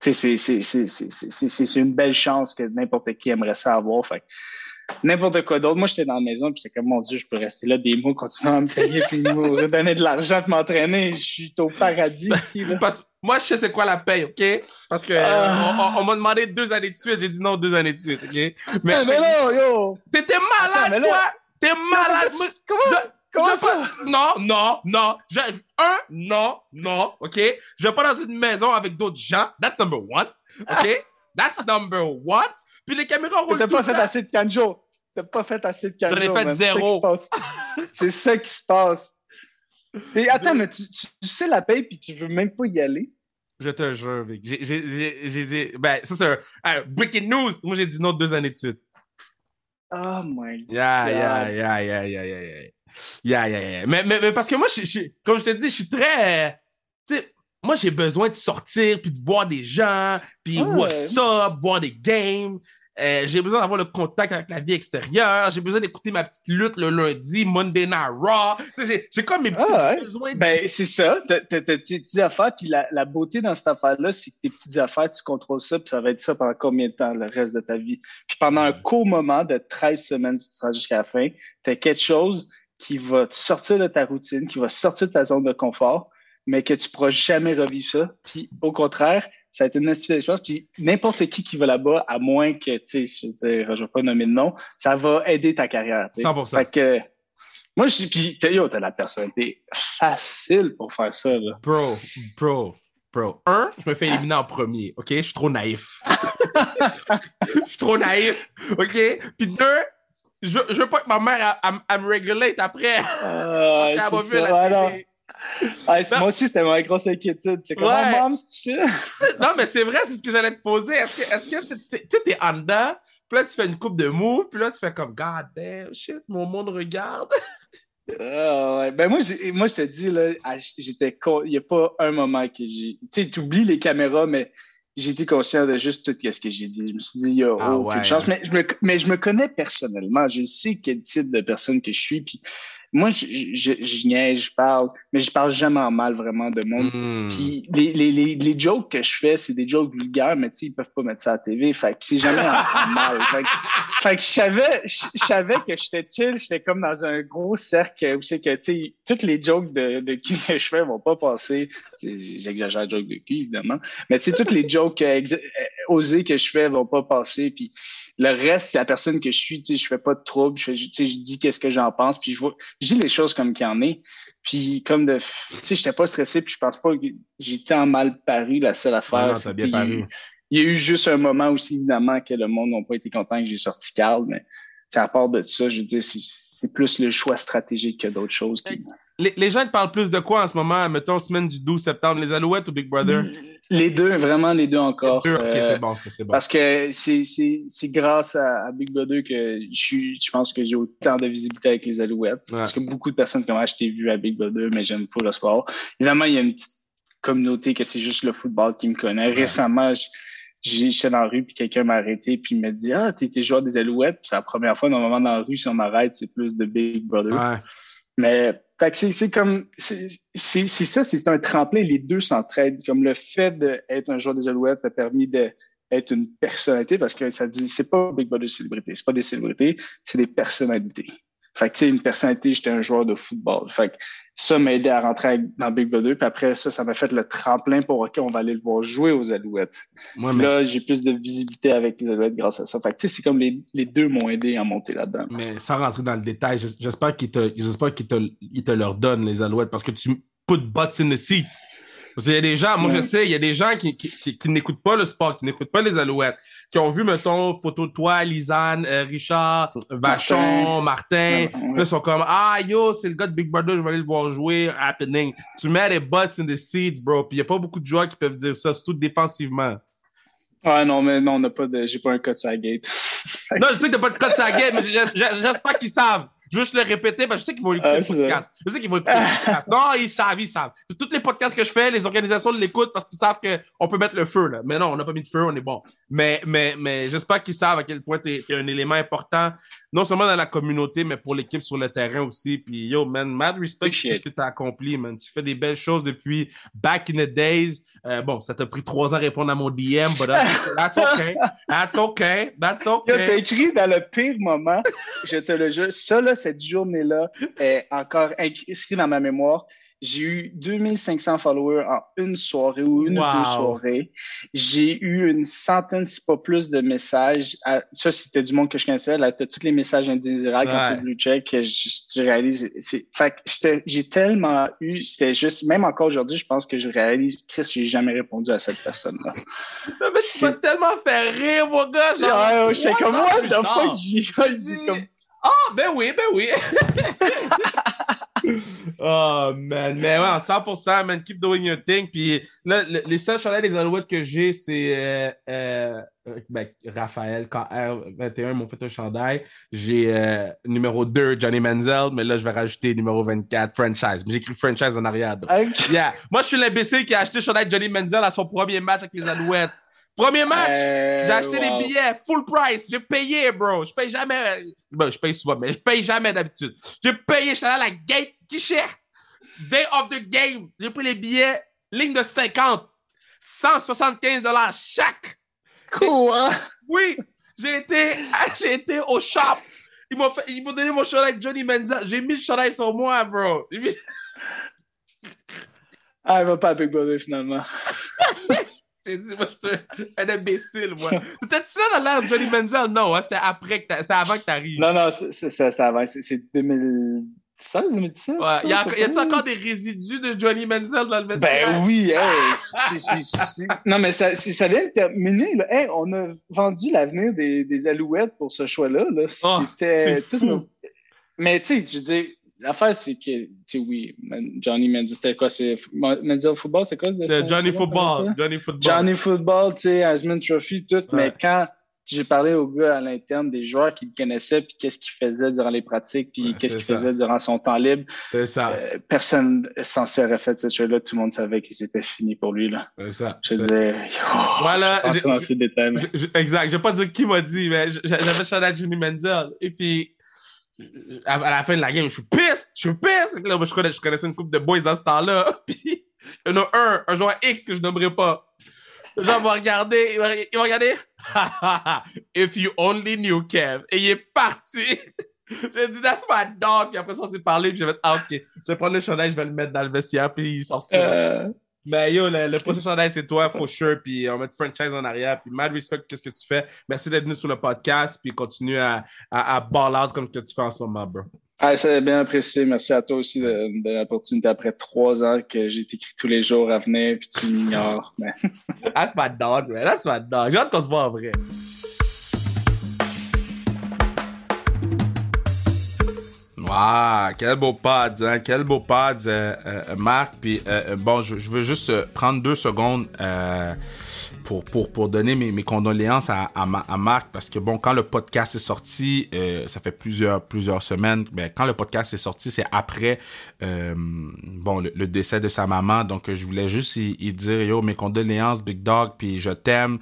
C'est- c'est- c'est- c'est- c'est c'est- c'est une belle chance que n'importe qui aimerait ça avoir. Fait n'importe quoi d'autre. Moi, j'étais dans la maison, puis j'étais comme, mon Dieu, je peux rester là des mois, continuer à me payer, puis me redonner de l'argent, puis m'entraîner. Je suis au paradis ici, là. Parce moi, je sais c'est quoi la paye, OK? Parce que Ah. on, on- on m'a demandé deux années de suite. J'ai dit non, deux années de suite, OK? Mais, Mais, mais là, yo! t'étais malade, Attends, toi! T'es malade! Comment, Je- comment, je- comment je- ça? Non, non, non. Un, non, non, OK? Je vais pas dans une maison avec d'autres gens. That's number one, OK? That's number one. Puis les caméras roulent T'as pas fait assez de canjo. T'as pas fait assez de canjo. J'en ai fait man. C'est ça zéro. qui se passe. C'est ça qui se passe. Et attends, mais tu, tu- tu sais la paye, puis tu veux même pas y aller? Je te jure, Vic. J'ai- J'ai j'ai- j'ai dit... Ben, ça, c'est un, un breaking news. Moi, j'ai dit non deux années de suite. Oh my god. Yeah, yeah, yeah, yeah, yeah, yeah, yeah. Yeah, yeah, yeah. Mais, mais, mais parce que moi, je, je, comme je te dis, je suis très. euh, Tu sais, moi, j'ai besoin de sortir, puis de voir des gens, puis Ouais. what's up, voir des games. Euh, j'ai besoin d'avoir le contact avec la vie extérieure. J'ai besoin d'écouter ma petite lutte le lundi, Monday Night Raw. Tu sais, j'ai- j'ai comme mes petits Ah ouais. besoins. de- Ben, c'est ça. T'as tes petites affaires, puis la, la beauté dans cette affaire-là, c'est que tes petites affaires, tu contrôles ça, puis ça va être ça pendant combien de temps, le reste de ta vie? Puis pendant un court moment de 13 semaines, si tu rends jusqu'à la fin, t'as quelque chose qui va te sortir de ta routine, qui va sortir de ta zone de confort, mais que tu pourras jamais revivre ça. Puis au contraire, ça a été une espèce d'expérience. Puis n'importe qui qui va là-bas, à moins que, tu sais, je veux dire, je vais pas nommer de nom, ça va aider ta carrière. tu sais. 100%. Fait que, moi, je puis yo, t'as la personnalité facile pour faire ça, là. Bro, bro, bro. Un, je me fais éliminer en premier, OK? Je suis trop naïf. Je suis trop naïf, OK? Puis deux, je, je veux pas que ma mère, elle, elle- elle me régulate après. Ah, Parce qu'elle va vu la Ouais, Ah, moi aussi, c'était ma grosse inquiétude. Comme, Ouais. oh. Non, mais c'est vrai, c'est ce que j'allais te poser. Est-ce que, est-ce que tu t'es- tu sais, t'es en dedans, puis là, tu fais une coupe de moves, puis là, tu fais comme, God damn, shit, mon monde regarde. Ah, ouais. Ben, moi, moi, je te dis, là, j'étais con- Il n'y a pas un moment que j'ai. Tu sais, tu oublies les caméras, mais été conscient de juste tout ce que j'ai dit. Je me suis dit, il n'y a Ah, aucune ouais. chance. Mais je, me, mais je me connais personnellement. Je sais quel type de personne que je suis. Puis moi, je, je, je, je niaise, je parle, mais je parle jamais en mal vraiment de monde. Hmm. Puis les, les, les, les jokes que je fais, c'est des jokes vulgaires, mais tu sais, ils peuvent pas mettre ça à la TV. Fait que c'est jamais en, mal. Fait que, fait que je savais, je, savais que j'étais chill, j'étais comme dans un gros cercle où c'est que, tu sais, toutes les jokes de, de cul que je fais vont pas passer. J'exagère les jokes de cul, évidemment. Mais tu sais, toutes les jokes euh, euh, osées que je fais vont pas passer. Puis le reste, la personne que je suis, tu sais, je fais pas de trouble. Je, fais, tu sais, je dis qu'est-ce que j'en pense. Puis je vois, je dis les choses comme qu'il y en est. Puis comme de, tu sais, j'étais pas stressé. Puis je pense pas que j'ai tant mal paru. La seule affaire, Non, non, c'est bien paru. il y a eu juste un moment aussi, évidemment, que le monde n'a pas été content que j'ai sorti Carl, mais à part de ça, je veux dire, c'est- plus le choix stratégique que d'autres choses. qui- Les, les gens te parlent plus de quoi en ce moment, mettons, semaine du 12 septembre, les Alouettes ou Big Brother? Les deux, vraiment les deux encore. Deux, ok, Euh, c'est bon, c'est bon. Parce que c'est- grâce à, à Big Brother que je, je pense que j'ai autant de visibilité avec les Alouettes. Ouais. Parce que beaucoup de personnes comme moi, je t'ai vu à Big Brother, mais j'aime full le sport. Évidemment, il y a une petite communauté que c'est juste le football qui me connaît. Récemment, j- j'ai- j'étais dans la rue, puis quelqu'un m'a arrêté, puis il m'a dit Ah, t'es joueur des Alouettes. Puis c'est la première fois, normalement, dans la rue, si on m'arrête, c'est plus de Big Brother. Ouais. Mais fait que c'est c'est comme c'est c'est c'est ça, c'est un tremplin. Les deux s'entraident. Comme le fait d'être un joueur des Alouettes a permis d'être une personnalité parce que ça dit c'est pas Big Brother célébrité, c'est pas des célébrités, c'est des personnalités. Fait que tu sais, une personnalité, j'étais un joueur de football. Fait que ça m'a aidé à rentrer dans Big Brother. Puis après ça, ça m'a fait le tremplin pour OK, on va aller le voir jouer aux Alouettes. Moi, Puis mais, là, j'ai plus de visibilité avec les Alouettes grâce à ça. Fait que tu sais, c'est comme les, les deux m'ont aidé à monter là-dedans. mais sans rentrer dans le détail, j'es- j'espère qu'ils te, j'espère qu'ils te, ils te leur donnent, les Alouettes, parce que tu put butts in the seats. Parce qu'il y a des gens, moi je sais, il y a des gens qui, qui, qui, qui n'écoutent pas le sport, qui n'écoutent pas les Alouettes, qui ont vu, mettons, photo de toi, Lisanne, euh, Richard, Vachon, Martin. Là, ils sont comme, ah, yo, c'est le gars de Big Brother, je vais aller le voir jouer, happening. Tu mets des butts in the seats, bro. Puis il n'y a pas beaucoup de joueurs qui peuvent dire ça, surtout défensivement. Ouais, non, mais non, on n'a pas de. J'ai pas un code la gate. Non, je sais que t'as pas de code sur la game, mais j'espère qu'ils savent. Juste le répéter, parce que je sais qu'ils vont écouter le podcast. Je sais qu'ils vont écouter le podcast. Non, ils savent, ils savent. Tous les podcasts que je fais, les organisations l'écoutent parce qu'ils savent qu'on peut mettre le feu, là. Mais non, on n'a pas mis de feu, on est bon. Mais, mais, mais j'espère qu'ils savent à quel point tu es, un élément important, non seulement dans la communauté, mais pour l'équipe sur le terrain aussi. Puis, yo, man, mad respect ce que tu as accompli, man. Tu fais des belles choses depuis back in the days. Euh, bon, ça t'a pris trois ans à répondre à mon DM, but that's, okay. That's okay. That's okay. T'as écrit dans le pire moment, je te le jure. Ça, là, cette journée-là est encore inscrit dans ma mémoire. J'ai eu 2500 followers en une soirée ou une ou deux soirées. J'ai eu une centaine, si pas plus, de messages. ça, c'était du monde que je connaissais. Là, t'as tous les messages indésirables ouais. quand Blue Check que je, je réalise. Fait que j'ai tellement eu, c'était juste, même encore aujourd'hui, je pense que je réalise, Chris, j'ai jamais répondu à cette personne-là. mais tu m'as tellement fait rire, mon gars. Genre, ouais, j'étais comme, what the fuck? J'ai comme... Ah, oh, ben oui, ben oui. oh man, mais ouais, 100%, man, keep doing your thing. Puis là, les seuls chalets des Alouettes que j'ai, c'est euh, euh, ben, Raphaël, KR21 m'ont fait un chandail. J'ai euh, numéro 2, Johnny Menzel, mais là, je vais rajouter numéro 24, franchise. J'ai écrit franchise en arrière. Yeah. Moi, je suis l'imbécile qui a acheté le chandail de Johnny Menzel à son premier match avec les Alouettes. Premier match, j'ai acheté des billets full price. J'ai payé, bro. Je paye jamais. Ben, je paye souvent, mais je paye jamais d'habitude. J'ai payé, je suis allé à la gate guichet. Day of the game. J'ai pris les billets, ligne de 50. 175 dollars chaque. Cool, hein? Oui, j'ai été, j'ai été au shop. Ils m'ont, fait, ils m'ont donné mon chandail Johnny Menza. J'ai mis le chandail sur moi, bro. Ah, il va pas à Big Brother finalement. J'ai dit, moi, je suis un imbécile, moi. T'étais-tu là dans l'air de Johnny Menzel? Non, hein, c'était après que c'était avant que t'arrives. Non, non, c'est avant. C'est 2000. 2017? Ouais. y a, y a-tu encore des résidus de Johnny Menzel dans le vestiaire? Ben oui, hey, Non, mais ça, ça vient de terminer. Là. Hey, on a vendu l'avenir des, des Alouettes pour ce choix-là. Là. Oh, C'était fou. Mais tu sais, je dis, l'affaire, c'est que, tu sais, oui, Johnny Menzel, c'était quoi? C'est Menzel Football, c'est quoi? Johnny Football. Johnny Football. Johnny Football, tu sais, Asman Trophy, tout. Mais quand j'ai parlé au gars à l'interne des joueurs qui le connaissaient, puis qu'est-ce qu'il faisait durant les pratiques, puis qu'est-ce qu'il faisait durant son temps libre. C'est ça. Euh, personne censé aurait fait cette chose-là. Tout le monde savait que c'était fini pour lui. Là. C'est ça. Je disais, voilà. Je, détails, exact. Je vais pas dire qui m'a dit, mais j'avais chanté à Jimmy Menzel. Et puis, à, la fin de la game, je suis piste, je suis piste. Là, je, connaissais, je connaissais une couple de boys dans ce temps-là. Puis, il y en a un, un joueur X que je nommerai pas. Genre va regarder, il va, il va regarder. If you only knew Kev. Et il est parti. J'ai dit, that's my dog. Puis après ça, on s'est parlé. Puis j'ai fait, ah, ok. Je vais prendre le chandail, je vais le mettre dans le vestiaire. Puis il sort euh... Mais yo, le, prochain chandail, c'est toi, for sure. Puis on met franchise en arrière. Puis mad respect, qu'est-ce que tu fais. Merci d'être venu sur le podcast. Puis continue à, à, à ball out comme que tu fais en ce moment, bro. Ah, c'est bien apprécié. Merci à toi aussi de, de l'opportunité après trois ans que j'ai écrit tous les jours à venir, puis tu m'ignores. Mais... That's my dog, man. That's my dog. J'ai hâte qu'on se voit en vrai. Wow, quel beau pad, hein? quel beau pad, euh, euh, Marc. Puis euh, bon, je, je, veux juste prendre deux secondes pour, pour, pour donner mes, mes condoléances à, à, à, Marc parce que bon, quand le podcast est sorti, euh, ça fait plusieurs, plusieurs semaines, ben, quand le podcast est sorti, c'est après euh, bon, le, décès de sa maman. Donc, je voulais juste y, dire, yo, mes condoléances, Big Dog, puis je t'aime.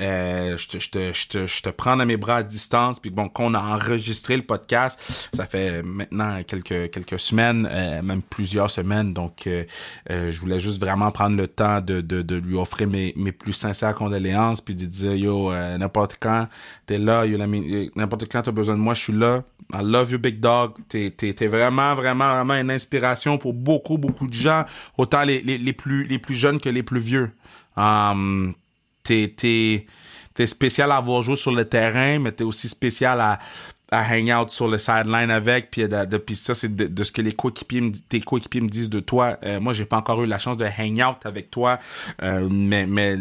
Euh, je, te, je, te, je, te, je te prends dans mes bras à distance, puis bon, qu'on a enregistré le podcast, ça fait maintenant quelques quelques semaines, euh, même plusieurs semaines, donc euh, euh, je voulais juste vraiment prendre le temps de, de, de lui offrir mes, mes plus sincères condoléances, puis de dire yo, n'importe quand t'es là, n'importe quand t'as besoin de moi, je suis là. I love you, big dog. T'es t'es vraiment vraiment vraiment une inspiration pour beaucoup beaucoup de gens, autant les les, les plus les plus jeunes que les plus vieux. Um, t'es, t'es, spécial à avoir joué sur le terrain, mais t'es aussi spécial à, à hang out sur le sideline avec puis ça c'est de, ce que les coéquipiers tes coéquipiers me disent de toi. Euh, moi j'ai pas encore eu la chance de hang out avec toi euh, mais mais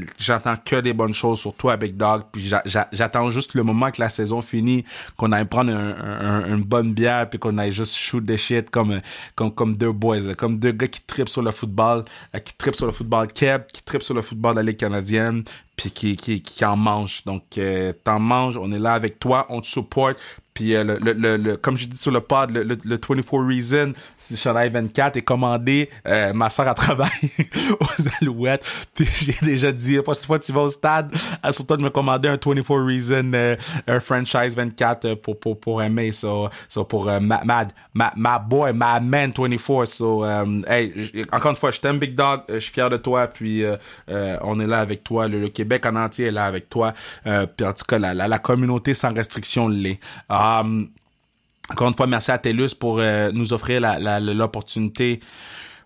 que des bonnes choses sur toi avec Dog puis j'attends juste le moment que la saison finit qu'on aille prendre un, une bonne bière puis qu'on aille juste shoot des shit comme comme comme deux boys comme deux gars qui tripent sur le football euh, qui tripent sur le football Keb qui tripent sur le football de la canadienne puis qui, qui, qui en mange. Donc, euh, t'en manges, on est là avec toi, on te supporte. Puis euh, le, le, le, comme j'ai dit sur le pod, le, le, 24 Reason, chandail 24 est commandé. Euh, ma soeur a travaillé aux Alouettes. Puis j'ai déjà dit, la prochaine fois que tu vas au stade, assure-toi de me commander un 24 Reason, euh, un franchise 24 pour, pour, pour aimer. So, so pour uh, Mad, ma, ma, boy, my man 24. So, hey, encore une fois, je t'aime Big Dog, je suis fier de toi. Puis on est là avec toi. Le, Québec en entier est là avec toi. puis en tout cas, la communauté sans restriction l'est. Um, encore une fois, merci à TELUS pour euh, nous offrir l'opportunité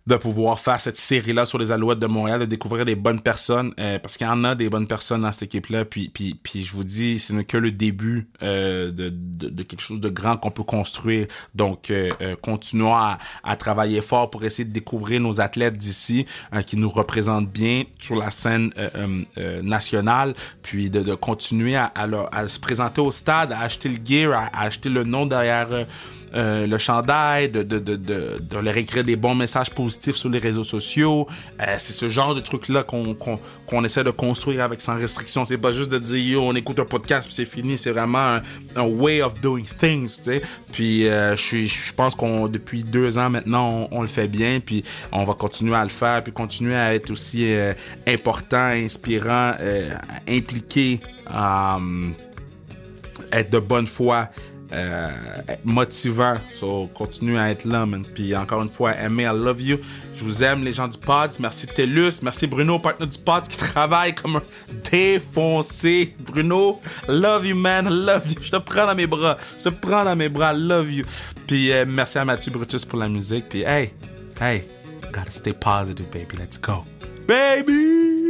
de pouvoir faire cette série-là sur les Alouettes de Montréal, de découvrir des bonnes personnes, euh, parce qu'il y en a des bonnes personnes dans cette équipe-là, puis, puis, puis je vous dis, ce n'est que le début euh, de, de, de, quelque chose de grand qu'on peut construire. Donc, euh, continuons à, à, travailler fort pour essayer de découvrir nos athlètes d'ici, qui nous représentent bien sur la scène nationale, puis de, de continuer à, à, à, se présenter au stade, à acheter le gear, à acheter le nom derrière euh, le chandail, de, de, de, de, leur écrire des bons messages positifs sur les réseaux sociaux. Euh, c'est ce genre de truc-là qu'on qu'on essaie de construire avec sans restriction. C'est pas juste de dire yo, on écoute un podcast puis c'est fini. C'est vraiment un, way of doing things. Puis euh, je pense qu'on depuis deux ans maintenant, on, le fait bien. Puis on va continuer à le faire, puis continuer à être aussi important, inspirant, impliqué, être de bonne foi euh, motivant. So, continue à être là, man. Puis encore une fois, aimer, I love you. Je vous aime, les gens du pod. Merci TELUS. Merci Bruno, partenaire du pod, qui travaille comme un défoncé. Bruno, love you, man. Love you. Je te prends dans mes bras. Je te prends dans mes bras. Love you. Puis euh, merci à Mathieu Brutus pour la musique. Puis hey, hey, gotta stay positive, baby. Let's go. Baby!